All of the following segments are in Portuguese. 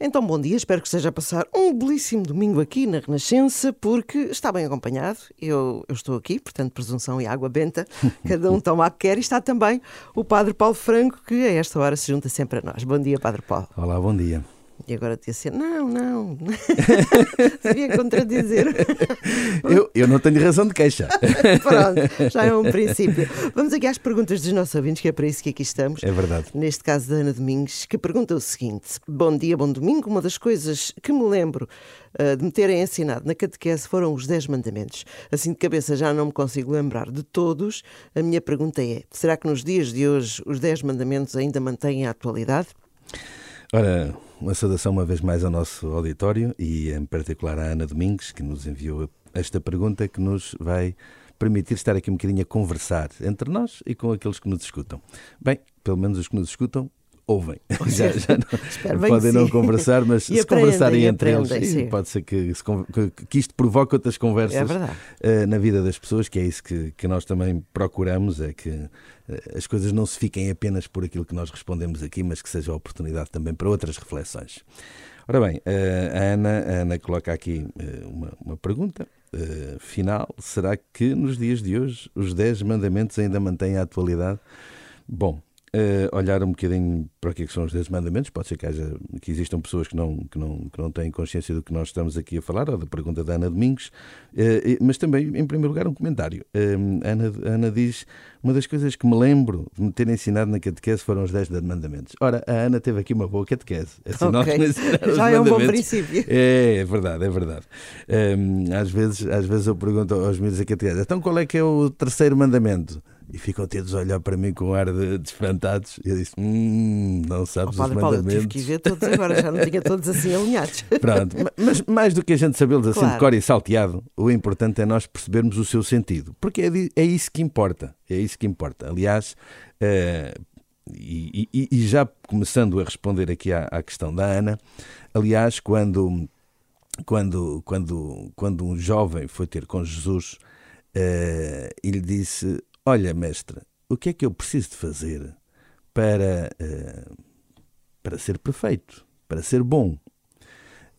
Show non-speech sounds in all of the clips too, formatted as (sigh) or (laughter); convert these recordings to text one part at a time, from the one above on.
Então, bom dia, espero que esteja a passar um belíssimo domingo aqui na Renascença, porque está bem acompanhado. Eu, eu estou aqui, portanto, presunção e água benta, (laughs) cada um toma o que quer, e está também o Padre Paulo Franco, que a esta hora se junta sempre a nós. Bom dia, Padre Paulo. Olá, bom dia. E agora dizia assim: não, não, (laughs) devia contradizer. (laughs) eu, eu não tenho razão de queixa. (laughs) Pronto, já é um princípio. Vamos aqui às perguntas dos nossos ouvintes, que é para isso que aqui estamos. É verdade. Neste caso da Ana Domingues, que pergunta o seguinte: Bom dia, bom domingo. Uma das coisas que me lembro uh, de me terem ensinado na catequese foram os 10 mandamentos. Assim de cabeça já não me consigo lembrar de todos. A minha pergunta é: será que nos dias de hoje os 10 mandamentos ainda mantêm a atualidade? Ora, uma saudação uma vez mais ao nosso auditório e em particular à Ana Domingues, que nos enviou esta pergunta que nos vai permitir estar aqui um bocadinho a conversar entre nós e com aqueles que nos escutam. Bem, pelo menos os que nos escutam ouvem. (laughs) Já, já não, podem não conversar, mas se conversarem entre eles, pode ser que, que, isto provoque outras conversas é uh, na vida das pessoas, que é isso que, que nós também procuramos, é que uh, as coisas não se fiquem apenas por aquilo que nós respondemos aqui, mas que seja oportunidade também para outras reflexões. Ora bem, uh, a, Ana, a Ana coloca aqui uma, uma pergunta final. Será que nos dias de hoje os 10 mandamentos ainda mantêm a atualidade? Bom, Uh, olhar um bocadinho para o que, é que são os 10 mandamentos. Pode ser que, haja, que existam pessoas que não, que, não, que não têm consciência do que nós estamos aqui a falar, ou da pergunta da Ana Domingos, uh, mas também, em primeiro lugar, um comentário. Uh, Ana, Ana diz: Uma das coisas que me lembro de me ter ensinado na catequese foram os 10 mandamentos. Ora, a Ana teve aqui uma boa catequese. Assim, (laughs) okay. Já é um bom princípio. É, é verdade, é verdade. às, vezes, às vezes eu pergunto aos meus da catequese: então qual é que é o terceiro mandamento? E ficam todos a olhar para mim com um ar de, de espantados. E eu disse: Hum, não sabes oh, os mandamentos. Paulo, eu tive que ver todos agora, já não tinha todos assim alinhados. (laughs) Pronto, mas mais do que a gente sabê-los assim claro. de cor e salteado, o importante é nós percebermos o seu sentido, porque é, é isso que importa. É isso que importa. Aliás, uh, e, e, e, já começando a responder aqui à, à questão da Ana, aliás, quando, quando, quando, quando um jovem foi ter com Jesus. Uh, ele disse: Olha, mestre, o que é que eu preciso de fazer para, uh, para ser perfeito, para ser bom?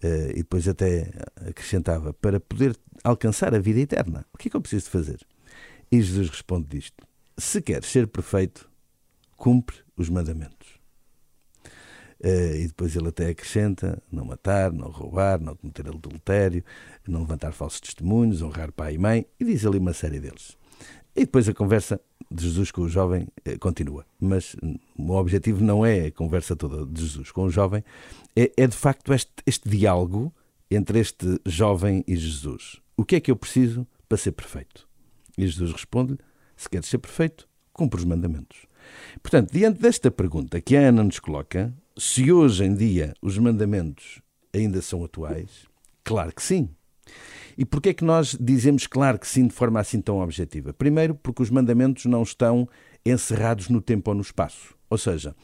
Uh, e depois até acrescentava, para poder alcançar a vida eterna. O que é que eu preciso de fazer? E Jesus responde disto: Se queres ser perfeito, cumpre os mandamentos. Uh, e depois ele até acrescenta: não matar, não roubar, não cometer adultério, não levantar falsos testemunhos, honrar pai e mãe, e diz ali uma série deles. E depois a conversa de Jesus com o jovem eh, continua. Mas o objetivo não é a conversa toda de Jesus com o jovem, é, é de facto este, este diálogo entre este jovem e Jesus. O que é que eu preciso para ser perfeito? E Jesus responde-lhe: se queres ser perfeito, cumpre os mandamentos. Portanto, diante desta pergunta que a Ana nos coloca, se hoje em dia os mandamentos ainda são atuais, claro que sim. E porquê é que nós dizemos claro que sim de forma assim tão objetiva? Primeiro, porque os mandamentos não estão encerrados no tempo ou no espaço. Ou seja,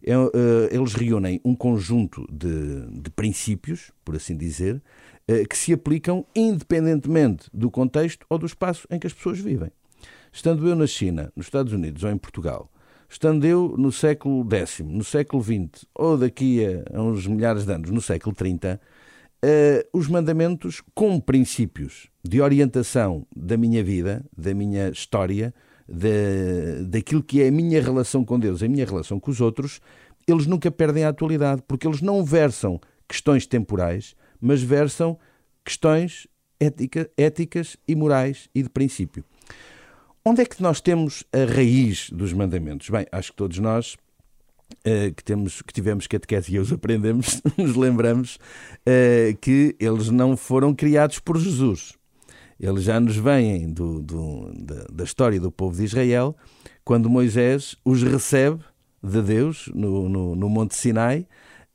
é, eh, eles reúnem um conjunto de, de princípios, por assim dizer, eh, que se aplicam independentemente do contexto ou do espaço em que as pessoas vivem. Estando eu na China, nos Estados Unidos ou em Portugal, estando eu no século X, no século XX ou daqui a uns milhares de anos, no século XXX, uh, os mandamentos como princípios de orientação da minha vida, da minha história, de, daquilo que é a minha relação com Deus, a minha relação com os outros, eles nunca perdem a atualidade, porque eles não versam questões temporais, mas versam questões ética, éticas e morais e de princípio. Onde é que nós temos a raiz dos mandamentos? Bem, acho que todos nós que, temos, que tivemos catequese e os aprendemos, (laughs) nos lembramos uh, que eles não foram criados por Jesus. Eles já nos vêm do, do, da, da, história do povo de Israel, quando Moisés os recebe de Deus no, no, no Monte Sinai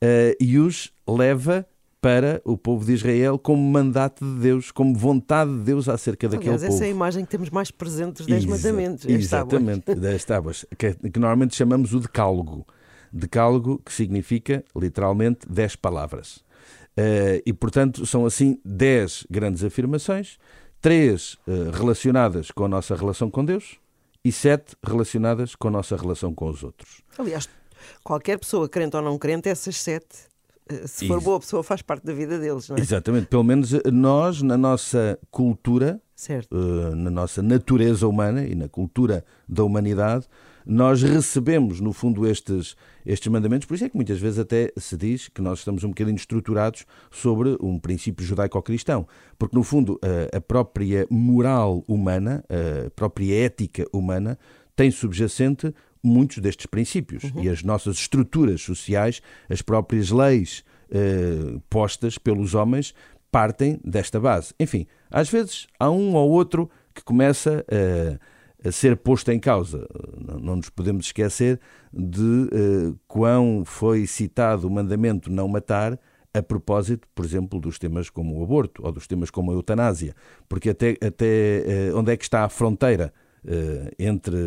uh, e os leva para o povo de Israel como mandato de Deus, como vontade de Deus acerca Aliás, daquele povo. essa é a imagem que temos mais presente dos Dez Mandamentos. Exatamente, das tábuas, que, que normalmente chamamos o decálogo. Decálogo, que significa literalmente dez palavras. Uh, e, portanto, são assim dez grandes afirmações, três uh, relacionadas com a nossa relação com Deus e sete relacionadas com a nossa relação com os outros. Aliás, qualquer pessoa, crente ou não crente, essas sete Se for Isso. boa pessoa, faz parte da vida deles, não é? Exatamente. Pelo menos nós, na nossa cultura, uh, na nossa natureza humana e na cultura da humanidade, nós recebemos, no fundo, estes, estes mandamentos. Por isso é que muitas vezes até se diz que nós estamos um bocadinho estruturados sobre um princípio judaico-cristão. Porque, no fundo, a, própria moral humana, a própria ética humana, tem subjacente muitos destes princípios. Uhum. E as nossas estruturas sociais, as próprias leis eh, postas pelos homens, partem desta base. Enfim, às vezes há um ou outro que começa a, a ser posto em causa. Não nos podemos esquecer de eh, quão foi citado o mandamento não matar a propósito, por exemplo, dos temas como o aborto ou dos temas como a eutanásia. Porque até, até eh, onde é que está a fronteira? Uh, entre,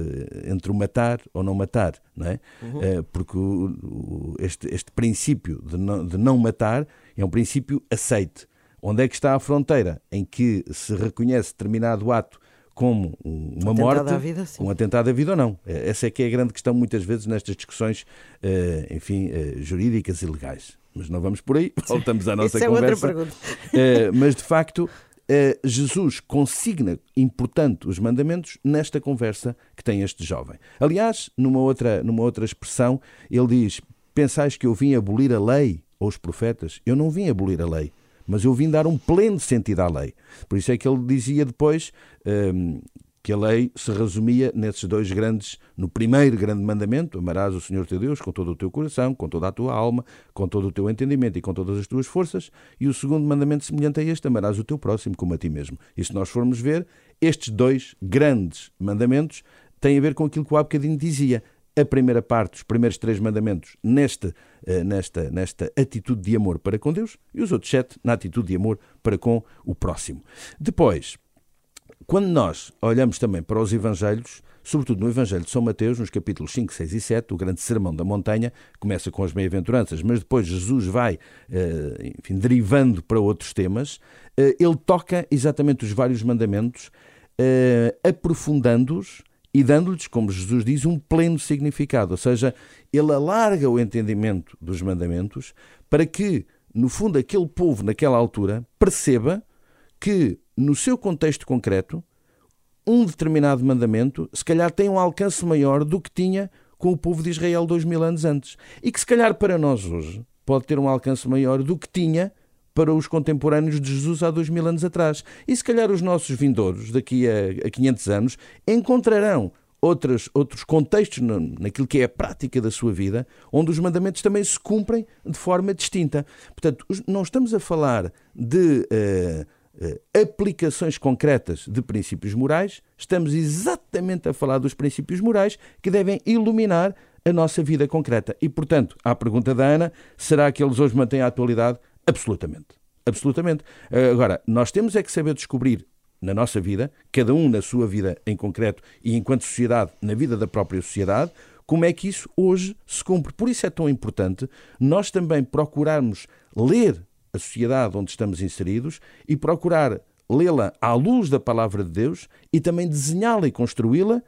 entre o matar ou não matar, não é? Uhum. Uh, porque o, o, este, este princípio de não, de não matar é um princípio aceite. Onde é que está a fronteira em que se reconhece determinado ato como uma um morte, vida, um atentado à vida ou não? Eh, essa é que é a grande questão muitas vezes nestas discussões, enfim, jurídicas e legais. Mas não vamos por aí, (laughs) voltamos à nossa Isso conversa. É outra pergunta. mas de facto eh, Jesus consigna, importante, os mandamentos nesta conversa que tem este jovem. Aliás, numa outra, numa outra expressão, ele diz: Pensais que eu vim abolir a lei ou os profetas? Eu não vim abolir a lei, mas eu vim dar um pleno sentido à lei. Por isso é que ele dizia depois ehm, que a lei se resumia nesses dois grandes, no primeiro grande mandamento, amarás o Senhor teu Deus com todo o teu coração, com toda a tua alma, com todo o teu entendimento e com todas as tuas forças, e o segundo mandamento semelhante a este, amarás o teu próximo como a ti mesmo. E se nós formos ver, estes dois grandes mandamentos têm a ver com aquilo que o há bocadinho dizia. A primeira parte, os primeiros três mandamentos, nesta, eh, nesta, nesta atitude de amor para com Deus, e os outros sete na atitude de amor para com o próximo. Depois, quando nós olhamos também para os Evangelhos, sobretudo no Evangelho de São Mateus, nos capítulos 5, 6 e 7, o grande sermão da montanha, começa com as bem-aventuranças, mas depois Jesus vai, eh, enfim, derivando para outros temas, eh, ele toca exatamente os vários mandamentos, aprofundando-os e dando-lhes, como Jesus diz, um pleno significado, ou seja, ele alarga o entendimento dos mandamentos para que, no fundo, aquele povo, naquela altura, perceba que no seu contexto concreto, um determinado mandamento, se calhar tem um alcance maior do que tinha com o povo de Israel dois mil anos antes. E que, se calhar, para nós hoje, pode ter um alcance maior do que tinha para os contemporâneos de Jesus há dois mil anos atrás. E, se calhar, os nossos vindouros, daqui a, a 500 anos, encontrarão outros, outros contextos naquilo que é a prática da sua vida, onde os mandamentos também se cumprem de forma distinta. Portanto, não estamos a falar de. Uh, eh, aplicações concretas de princípios morais, estamos exatamente a falar dos princípios morais que devem iluminar a nossa vida concreta. E, portanto, à pergunta da Ana, será que eles hoje mantêm a atualidade? Absolutamente. Absolutamente. Eh, agora, nós temos é que saber descobrir na nossa vida, cada um na sua vida em concreto e enquanto sociedade, na vida da própria sociedade, como é que isso hoje se cumpre. Por isso é tão importante nós também procurarmos ler a sociedade onde estamos inseridos e procurar lê-la à luz da palavra de Deus e também desenhá-la e construí-la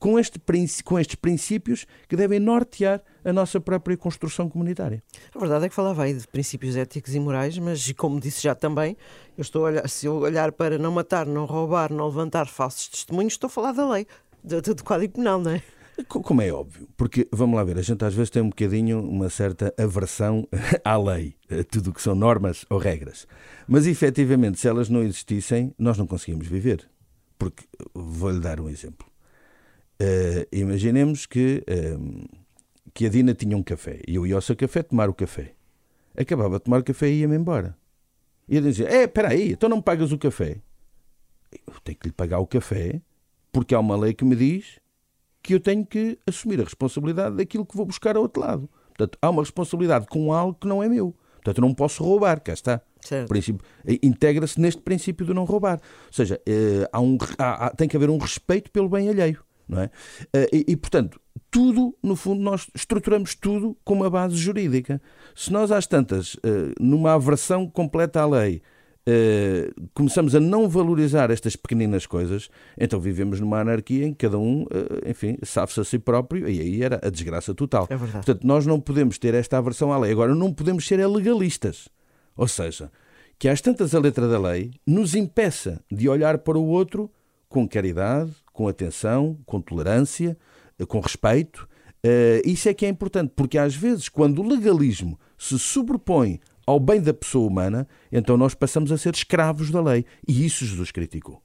com, este, com estes princípios que devem nortear a nossa própria construção comunitária. A verdade é que falava aí de princípios éticos e morais, mas, como disse já também, eu estou olhar, se eu olhar para não matar, não roubar, não levantar falsos testemunhos, estou a falar da lei, do, do Código Penal, não é? Como é óbvio, porque vamos lá ver, a gente às vezes tem um bocadinho uma certa aversão (laughs) à lei, a tudo o que são normas ou regras. Mas efetivamente, se elas não existissem, nós não conseguimos viver. Porque vou-lhe dar um exemplo. Uh, imaginemos que, uh, que a Dina tinha um café e eu ia ao seu café tomar o café. Acabava de tomar o café e ia-me embora. E ele dizia: É, espera aí, então não me pagas o café. Eu tenho que lhe pagar o café porque há uma lei que me diz que eu tenho que assumir a responsabilidade daquilo que vou buscar ao outro lado. Portanto, há uma responsabilidade com algo que não é meu. Portanto, eu não posso roubar, cá está. Eh, integra-se neste princípio do não roubar. Ou seja, há um, há, há, tem que haver um respeito pelo bem alheio. Não é? Eh, e, e, portanto, tudo, no fundo, nós estruturamos tudo com uma base jurídica. Se nós, às tantas, numa aversão completa à lei, uh, começamos a não valorizar estas pequeninas coisas, então vivemos numa anarquia em que cada um, enfim, sabe-se a si próprio e aí era a desgraça total. É verdade. Portanto, nós não podemos ter esta aversão à lei. Agora, não podemos ser legalistas. Ou seja, que às tantas a letra da lei nos impeça de olhar para o outro com caridade, com atenção, com tolerância, eh, com respeito. Uh, isso é que é importante, porque às vezes, quando o legalismo se sobrepõe ao bem da pessoa humana, então nós passamos a ser escravos da lei. E isso Jesus criticou.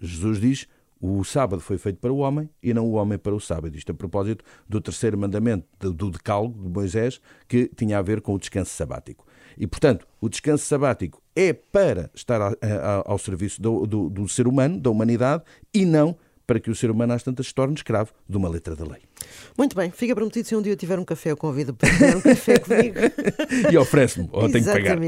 Jesus diz: o sábado foi feito para o homem e não o homem para o sábado. Isto a propósito do terceiro mandamento do decálogo de Moisés, que tinha a ver com o descanso sabático. E, portanto, o descanso sabático é para estar ao serviço do, do, do ser humano, da humanidade, e não para que o ser humano às tantas se torne escravo de uma letra da lei. Muito bem, fica prometido se um dia eu tiver um café, eu convido para beber um café (laughs) comigo. e oferece-me, ou tenho que pagar.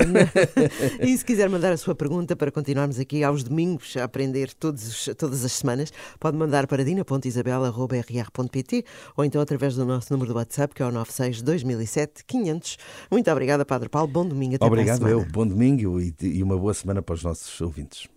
e se quiser mandar a sua pergunta para continuarmos aqui aos domingos a aprender todos, todas as semanas, pode mandar para dina.isabela.rr.pt ou então através do nosso número do WhatsApp, que é o 96 2007 500. Muito obrigada, Padre Paulo. Bom domingo. Até Obrigado, eu. Bom domingo e, e uma boa semana para os nossos ouvintes.